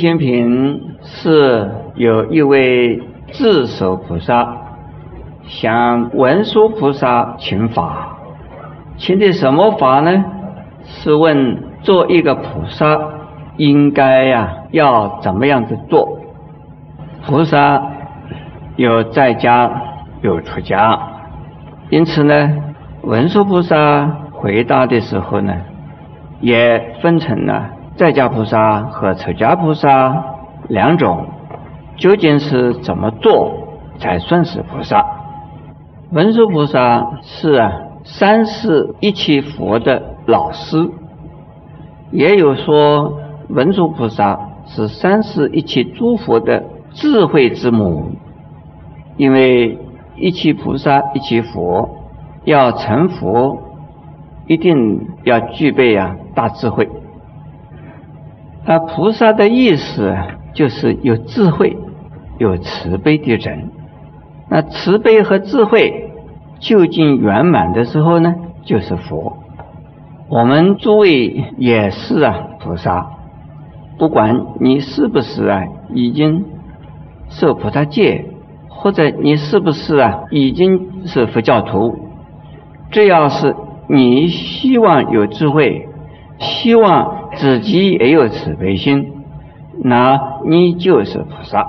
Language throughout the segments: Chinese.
金仙品是有一位智首菩萨向文殊菩萨请法，请的什么法呢？是问做一个菩萨应该呀要怎么样子做？菩萨有在家有出家，因此呢，文殊菩萨回答的时候呢，也分成了。在家菩萨和出家菩萨两种，究竟是怎么做才算是菩萨？文殊菩萨是三世一切佛的老师，也有说文殊菩萨是三世一切诸佛的智慧之母，因为一切菩萨一切佛要成佛，一定要具备啊大智慧。那菩萨的意思就是有智慧、有慈悲的人。那慈悲和智慧究竟圆满的时候呢，就是佛。我们诸位也是啊，菩萨。不管你是不是啊，已经受菩萨戒，或者你是不是啊，已经是佛教徒，只要是你希望有智慧，希望。自己也有慈悲心，那你就是菩萨。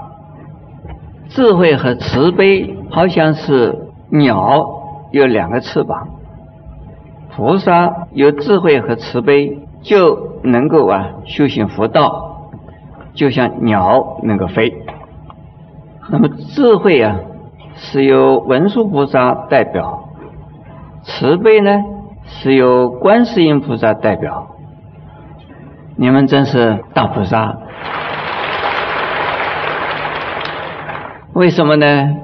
智慧和慈悲好像是鸟有两个翅膀，菩萨有智慧和慈悲就能够啊修行佛道，就像鸟能够飞。那么智慧啊是由文殊菩萨代表，慈悲呢是由观世音菩萨代表。你们真是大菩萨，为什么呢？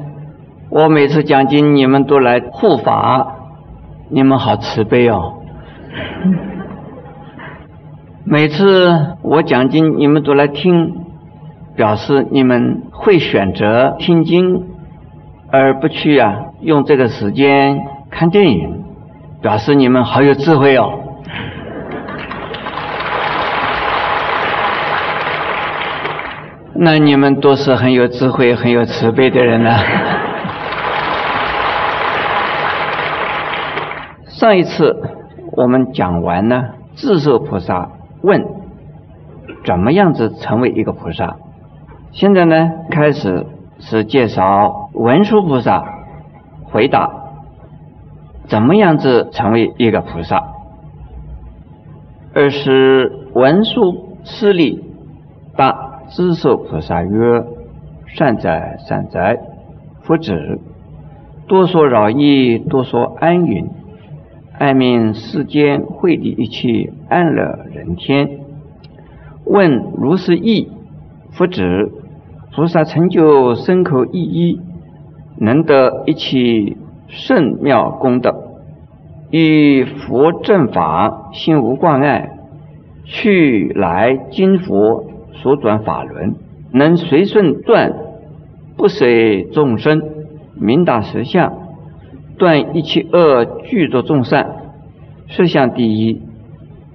我每次讲经，你们都来护法，你们好慈悲哦。每次我讲经，你们都来听，表示你们会选择听经，而不去啊用这个时间看电影，表示你们好有智慧哦。那你们都是很有智慧、很有慈悲的人呢。上一次我们讲完呢，智受菩萨问怎么样子成为一个菩萨。现在呢，开始是介绍文殊菩萨回答怎么样子成为一个菩萨。二是文殊师利答。智受菩萨曰：“善哉善哉，佛子，多说饶益，多说安允，爱命世间惠理一切安乐人天。问如是意，佛子，菩萨成就身口意一，能得一切圣妙功德，以佛正法，心无挂碍，去来今佛。”所转法轮，能随顺断，不舍众生，明达实相，断一切恶，具作众善。实相第一，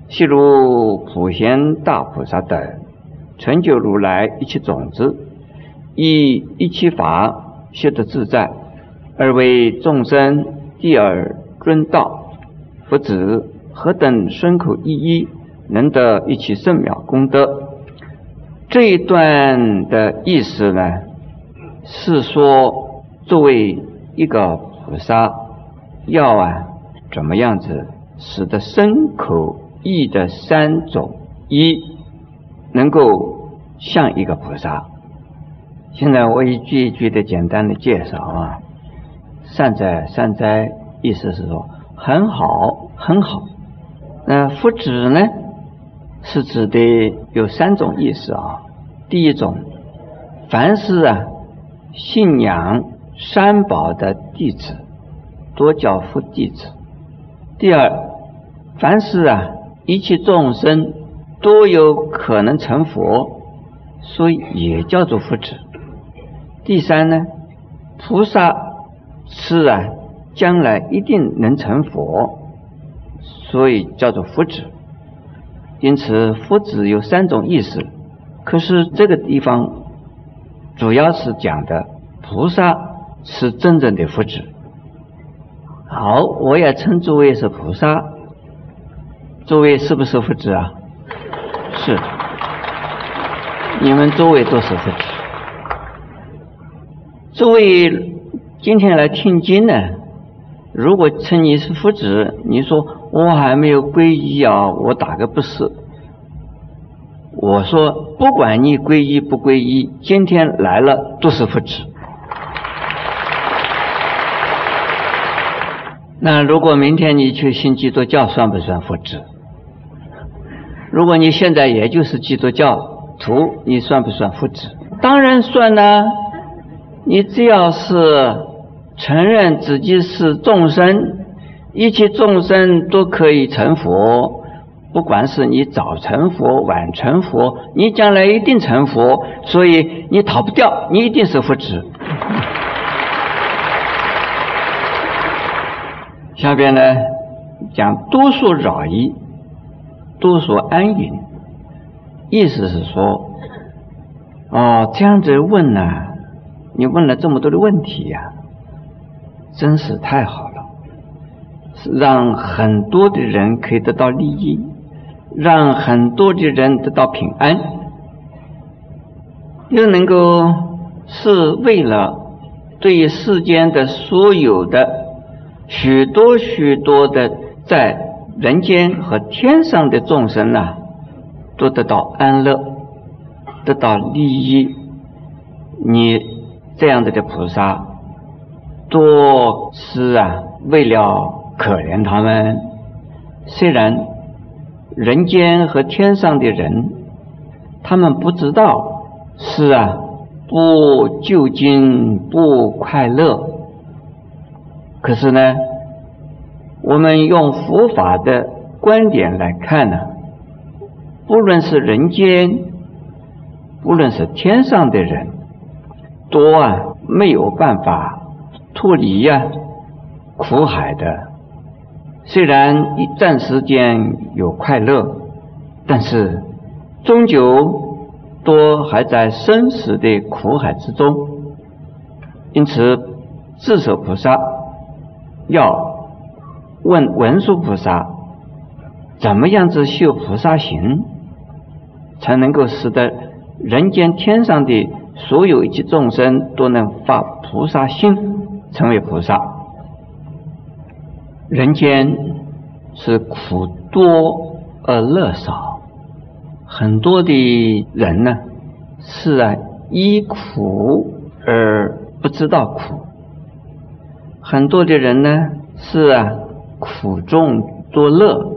譬如普贤大菩萨等，成就如来一切种子，以一切法修得自在，而为众生第二尊道。佛子何等身口一一，能得一切圣妙功德？这一段的意思呢，是说作为一个菩萨，要啊怎么样子使得身口意的三种一能够像一个菩萨。现在我一句一句的简单的介绍啊，善哉善哉，意思是说很好很好。那福祉呢？是指的有三种意思啊。第一种，凡是啊信仰三宝的弟子，多叫佛弟子。第二，凡是啊一切众生都有可能成佛，所以也叫做佛子。第三呢，菩萨是啊将来一定能成佛，所以叫做佛子。因此，佛子有三种意思：可是这个地方主要是讲的菩萨是真正的福祉。好，我也称诸位是菩萨，诸位是不是福祉啊？是，你们诸位都是福祉。诸位今天来听经呢，如果称你是福祉，你说我还没有皈依啊，我打个不是。我说，不管你皈依不皈依，今天来了都是福祉。那如果明天你去信基督教，算不算福祉？如果你现在也就是基督教徒，你算不算福祉？当然算呢。你只要是承认自己是众生，一切众生都可以成佛。不管是你早成佛、晚成佛，你将来一定成佛，所以你逃不掉，你一定是福祉。下边呢讲多数饶益，多数安隐，意思是说，哦，这样子问呢，你问了这么多的问题呀，真是太好了，让很多的人可以得到利益。让很多的人得到平安，又能够是为了对世间的所有的许多许多的在人间和天上的众生呐，都得到安乐，得到利益。你这样子的菩萨，多是啊，为了可怜他们，虽然。人间和天上的人，他们不知道是啊，不究竟不快乐。可是呢，我们用佛法的观点来看呢，不论是人间，不论是天上的人，都啊没有办法脱离呀苦海的。虽然一暂时间有快乐，但是终究都还在生死的苦海之中。因此，智舍菩萨要问文殊菩萨：怎么样子修菩萨行，才能够使得人间天上的所有一切众生都能发菩萨心，成为菩萨？人间是苦多而乐少，很多的人呢是啊依苦而不知道苦，很多的人呢是啊苦中作乐。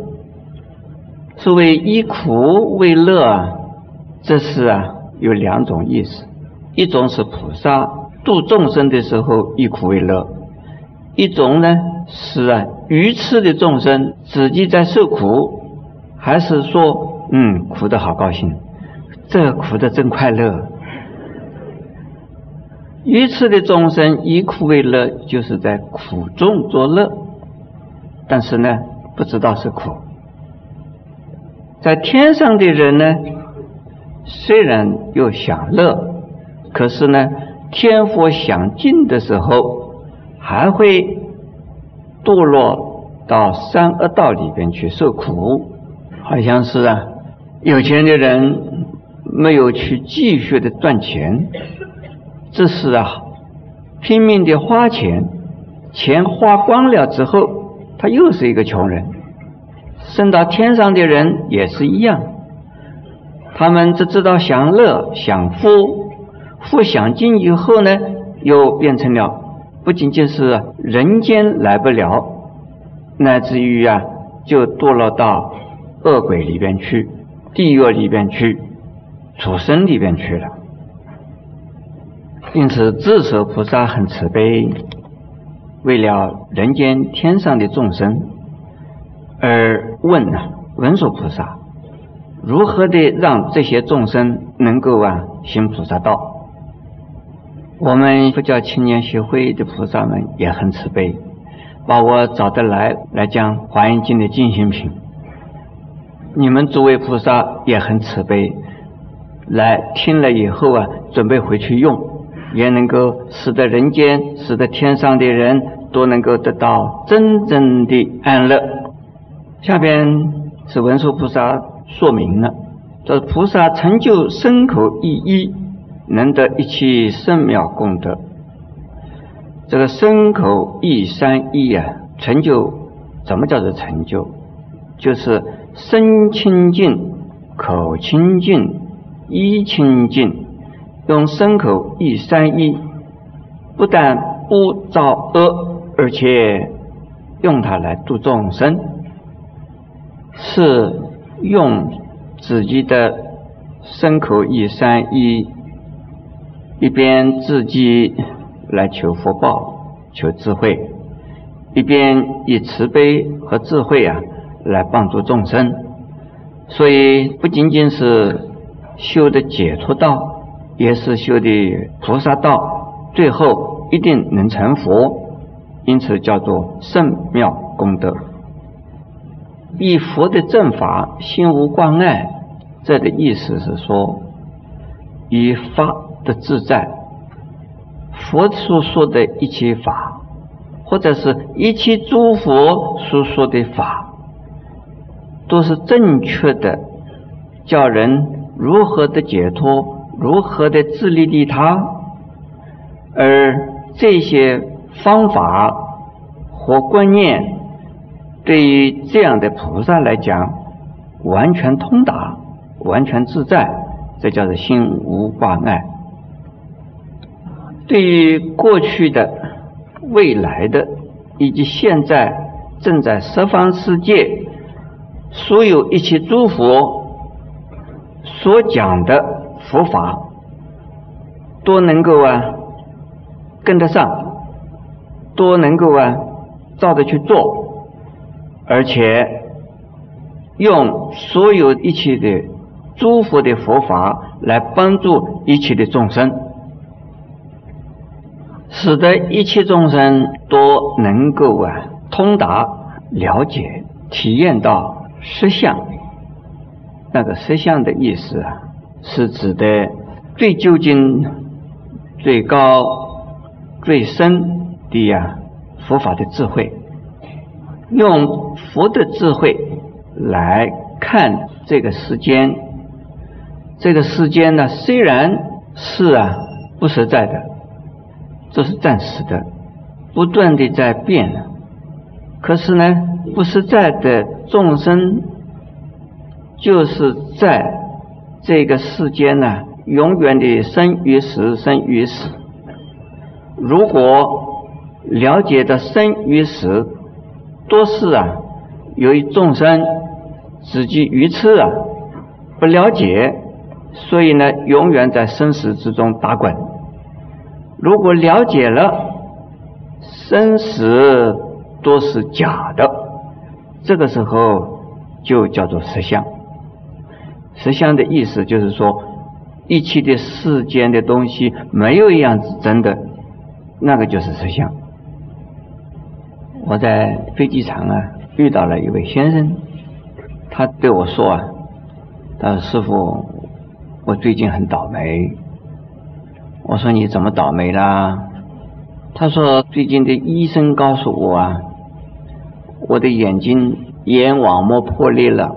所谓依苦为乐啊，这是啊有两种意思，一种是菩萨度众生的时候依苦为乐，一种呢是啊。愚痴的众生自己在受苦，还是说，嗯，苦的好高兴，这苦的真快乐。愚痴的众生以苦为乐，就是在苦中作乐，但是呢，不知道是苦。在天上的人呢，虽然又享乐，可是呢，天佛享尽的时候，还会。堕落到三恶道里边去受苦，好像是啊，有钱的人没有去继续的赚钱，这是啊，拼命的花钱，钱花光了之后，他又是一个穷人。升到天上的人也是一样，他们只知道享乐享福，福享尽以后呢，又变成了。不仅仅是人间来不了，乃至于啊，就堕落到恶鬼里边去、地狱里边去、畜生里边去了。因此，智舍菩萨很慈悲，为了人间天上的众生，而问啊文殊菩萨，如何的让这些众生能够啊行菩萨道。我们佛教青年协会的菩萨们也很慈悲，把我找得来来讲《华严经》的进行品。你们诸位菩萨也很慈悲，来听了以后啊，准备回去用，也能够使得人间、使得天上的人都能够得到真正的安乐。下边是文殊菩萨说明了，这菩萨成就身口意一，能得一切圣妙功德。这个身口意三一啊，成就怎么叫做成就？就是身清净、口清净、意清净，用身口意三一，不但不造恶，而且用它来度众生，是用自己的身口意三一，一边自己。来求福报，求智慧，一边以慈悲和智慧啊来帮助众生，所以不仅仅是修的解脱道，也是修的菩萨道，最后一定能成佛，因此叫做圣妙功德。以佛的正法心无挂碍，这的意思是说，以法的自在。佛所说的一切法，或者是一切诸佛所说的法，都是正确的，叫人如何的解脱，如何的自利利他。而这些方法和观念，对于这样的菩萨来讲，完全通达，完全自在，这叫做心无挂碍。对于过去的、未来的以及现在正在十方世界所有一切诸佛所讲的佛法，都能够啊跟得上，都能够啊照着去做，而且用所有一切的诸佛的佛法来帮助一切的众生。使得一切众生都能够啊通达、了解、体验到实相。那个实相的意思啊，是指的最究竟、最高、最深的呀佛法的智慧。用佛的智慧来看这个世间，这个世间呢，虽然是啊不实在的。这是暂时的，不断的在变。可是呢，不实在的众生，就是在这个世间呢，永远的生与死，生与死。如果了解的生与死多是啊，由于众生自己愚痴啊，不了解，所以呢，永远在生死之中打滚。如果了解了生死都是假的，这个时候就叫做实相。实相的意思就是说，一切的世间的东西没有一样是真的，那个就是实相。我在飞机场啊遇到了一位先生，他对我说啊：“他说师傅，我最近很倒霉。”我说你怎么倒霉啦？他说最近的医生告诉我啊，我的眼睛眼网膜破裂了，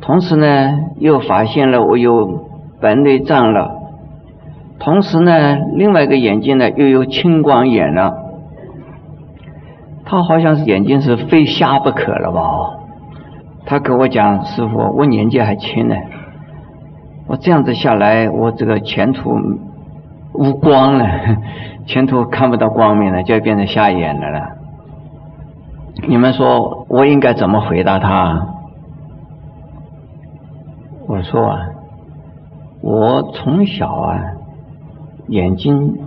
同时呢又发现了我有白内障了，同时呢另外一个眼睛呢又有青光眼了。他好像是眼睛是非瞎不可了吧？他跟我讲，师傅，我年纪还轻呢。我这样子下来，我这个前途无光了，前途看不到光明了，就要变成瞎眼的了。你们说我应该怎么回答他？我说啊，我从小啊眼睛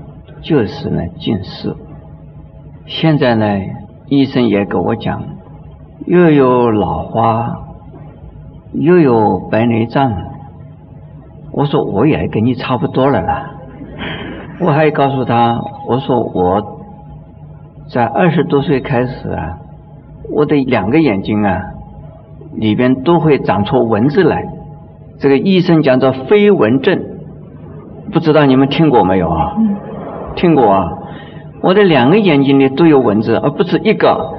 就是呢近视，现在呢医生也跟我讲，又有老花，又有白内障。我说我也跟你差不多了啦，我还告诉他，我说我在二十多岁开始啊，我的两个眼睛啊里边都会长出蚊子来，这个医生讲做飞蚊症，不知道你们听过没有啊？听过啊！我的两个眼睛里都有蚊子，而不止一个，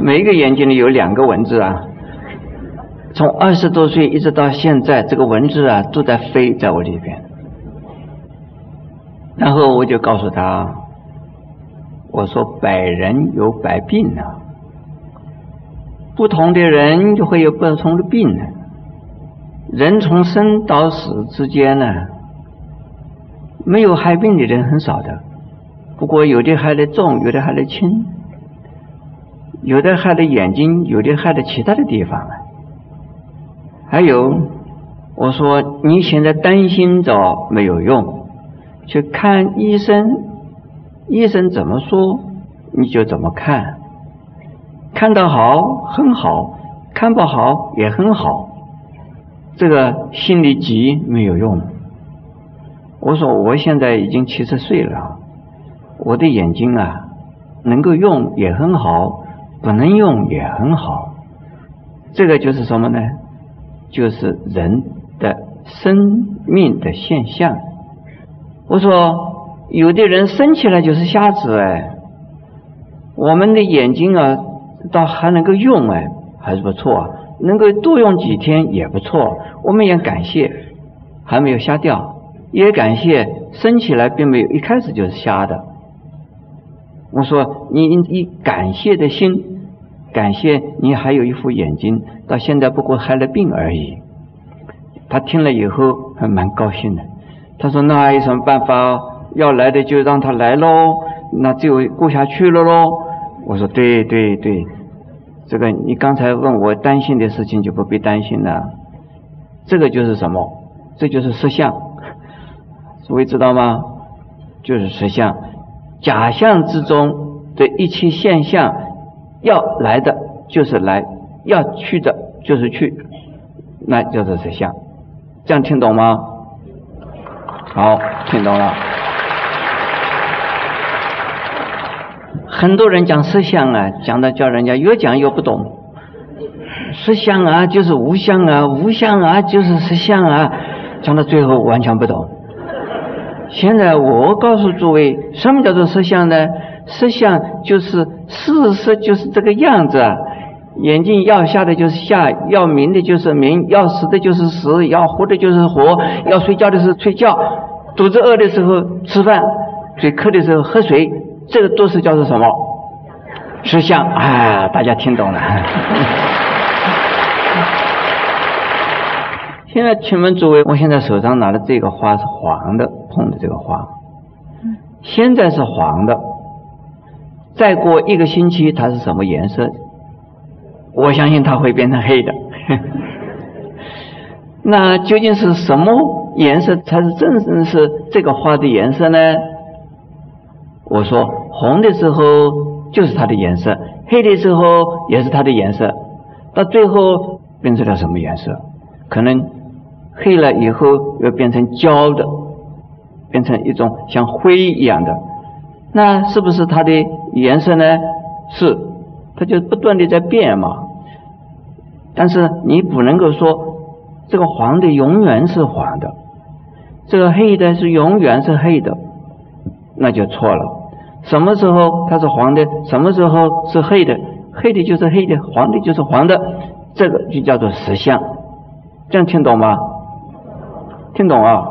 每一个眼睛里有两个蚊子啊。从二十多岁一直到现在，这个蚊子啊都在飞在我里边。然后我就告诉他，我说百人有百病啊，不同的人就会有不同的病呢。人从生到死之间呢，没有害病的人很少的。不过有的害得重，有的害得轻，有的害的眼睛，有的害的其他的地方啊。还有，我说你现在担心着没有用，去看医生，医生怎么说你就怎么看，看得好很好，看不好也很好。这个心里急没有用。我说我现在已经七十岁了，我的眼睛啊，能够用也很好，不能用也很好。这个就是什么呢？就是人的生命的现象。我说有的人生起来就是瞎子哎，我们的眼睛啊，倒还能够用哎，还是不错。能够多用几天也不错，我们也感谢还没有瞎掉，也感谢生起来并没有一开始就是瞎的。我说你以感谢的心，感谢你还有一副眼睛，到现在不过害了病而已。他听了以后还蛮高兴的，他说那还有什么办法？要来的就让他来喽，那就过下去了喽。我说对对对。这个你刚才问我担心的事情就不必担心了，这个就是什么？这就是实相，诸位知道吗？就是实相，假象之中的一切现象，要来的就是来，要去的就是去，那叫做实相。这样听懂吗？好，听懂了。很多人讲实相啊，讲的叫人家越讲越不懂。实相啊，就是无相啊，无相啊，就是实相啊，讲到最后完全不懂。现在我告诉诸位，什么叫做实相呢？实相就是事实，就是这个样子。眼睛要瞎的就是瞎，要明的就是明，要死的就是死，要活的就是活，要睡觉的是睡觉，肚子饿的时候吃饭，嘴渴的时候喝水。这个都是叫做什么？实相啊！大家听懂了。现在请问诸位，我现在手上拿的这个花是黄的，碰的这个花，现在是黄的，再过一个星期它是什么颜色？我相信它会变成黑的。那究竟是什么颜色才是真正是这个花的颜色呢？我说。红的时候就是它的颜色，黑的时候也是它的颜色，到最后变成了什么颜色？可能黑了以后又变成焦的，变成一种像灰一样的，那是不是它的颜色呢？是，它就不断的在变嘛。但是你不能够说这个黄的永远是黄的，这个黑的是永远是黑的，那就错了。什么时候它是黄的？什么时候是黑的？黑的就是黑的，黄的就是黄的，这个就叫做实相。这样听懂吗？听懂啊？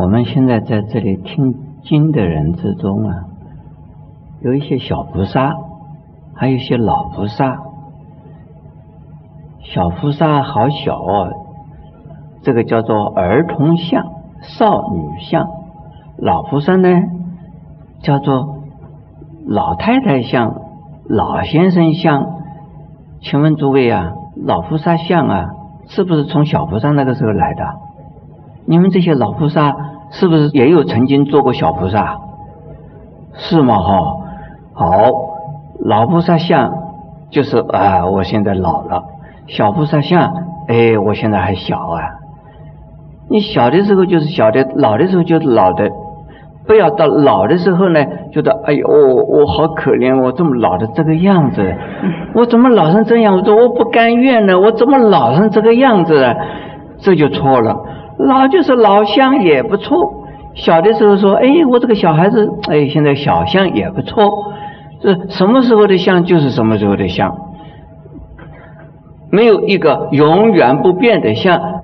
我们现在在这里听经的人之中啊，有一些小菩萨，还有一些老菩萨。小菩萨好小哦，这个叫做儿童像。少女像，老菩萨呢，叫做老太太像、老先生像。请问诸位啊，老菩萨像啊，是不是从小菩萨那个时候来的？你们这些老菩萨是不是也有曾经做过小菩萨？是吗？哈，好，老菩萨像就是啊，我现在老了；小菩萨像，哎，我现在还小啊。你小的时候就是小的，老的时候就是老的，不要到老的时候呢，觉得哎呦，我我好可怜，我这么老的这个样子，我怎么老成这样？我说我不甘愿呢，我怎么老成这个样子？这就错了。老就是老相也不错。小的时候说，哎，我这个小孩子，哎，现在小相也不错。这什么时候的相就是什么时候的相，没有一个永远不变的相。